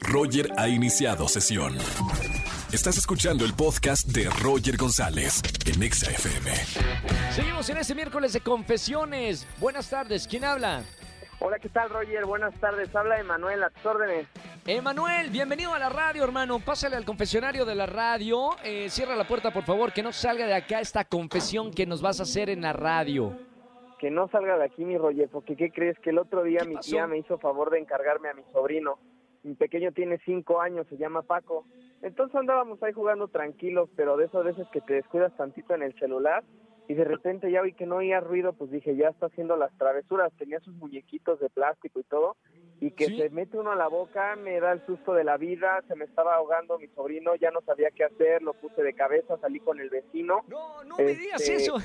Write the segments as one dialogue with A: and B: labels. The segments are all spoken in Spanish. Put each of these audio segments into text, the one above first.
A: Roger ha iniciado sesión. Estás escuchando el podcast de Roger González en Exa FM.
B: Seguimos en este miércoles de confesiones. Buenas tardes, ¿quién habla?
C: Hola, ¿qué tal, Roger? Buenas tardes. Habla Emanuel, a tus órdenes.
B: Emanuel, bienvenido a la radio, hermano. Pásale al confesionario de la radio. Eh, cierra la puerta, por favor, que no salga de acá esta confesión que nos vas a hacer en la radio.
C: Que no salga de aquí, mi Roger, porque ¿qué crees? Que el otro día
B: ¿Qué
C: mi
B: pasó?
C: tía me hizo favor de encargarme a mi sobrino. Mi pequeño tiene cinco años, se llama Paco. Entonces andábamos ahí jugando tranquilos, pero de esas veces que te descuidas tantito en el celular y de repente ya vi que no oía ruido, pues dije, ya está haciendo las travesuras. Tenía sus muñequitos de plástico y todo, y que
B: ¿Sí?
C: se mete uno a la boca, me da el susto de la vida, se me estaba ahogando mi sobrino, ya no sabía qué hacer, lo puse de cabeza, salí con el vecino.
B: No, no me digas
C: Este,
B: eso.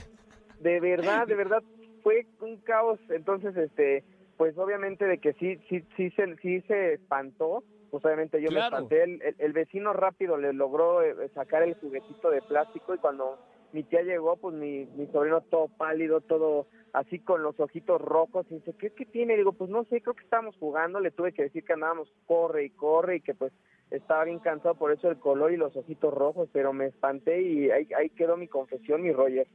C: de verdad, de verdad fue un caos. Entonces, este, pues obviamente de que sí, sí, sí se, sí se espantó. Pues obviamente yo
B: Claro.
C: me espanté. El, el- el vecino rápido le logró eh, sacar el juguetito de plástico y cuando mi tía llegó, pues mi, mi sobrino todo pálido, todo así con los ojitos rojos y dice, ¿qué, qué tiene? Digo, pues no sé, creo que estábamos jugando, le tuve que decir que andábamos corre y corre y que pues estaba bien cansado por eso el color y los ojitos rojos, pero me espanté y ahí, ahí quedó mi confesión, mi Roger.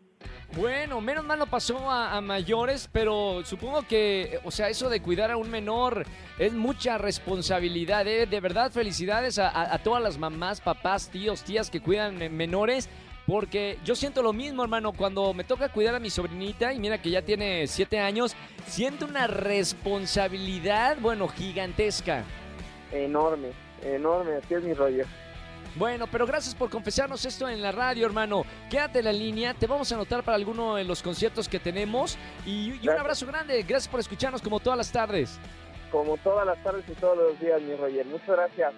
B: Bueno, menos mal no pasó a, a mayores, pero supongo que, o sea, eso de cuidar a un menor es mucha responsabilidad. ¿eh? De verdad, felicidades a, todas las mamás, papás, tíos, tías que cuidan menores. Porque yo siento lo mismo, hermano, cuando me toca cuidar a mi sobrinita, y mira que ya tiene siete años, siento una responsabilidad, bueno, gigantesca.
C: Enorme, enorme, así es mi Roger.
B: Bueno, pero gracias por confesarnos esto en la radio, hermano. Quédate en la línea, te vamos a anotar para alguno de los conciertos que tenemos. Y, y un abrazo grande, gracias por escucharnos como todas las tardes.
C: Como todas las tardes y todos los días, mi Roger. Muchas gracias.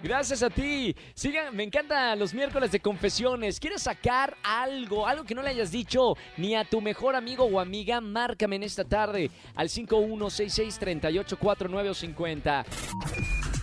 B: Gracias a ti. Sigan, me encantan los miércoles de confesiones. ¿Quieres sacar algo, algo que no le hayas dicho ni a tu mejor amigo o amiga? Márcame en esta tarde al 51663849 o 50.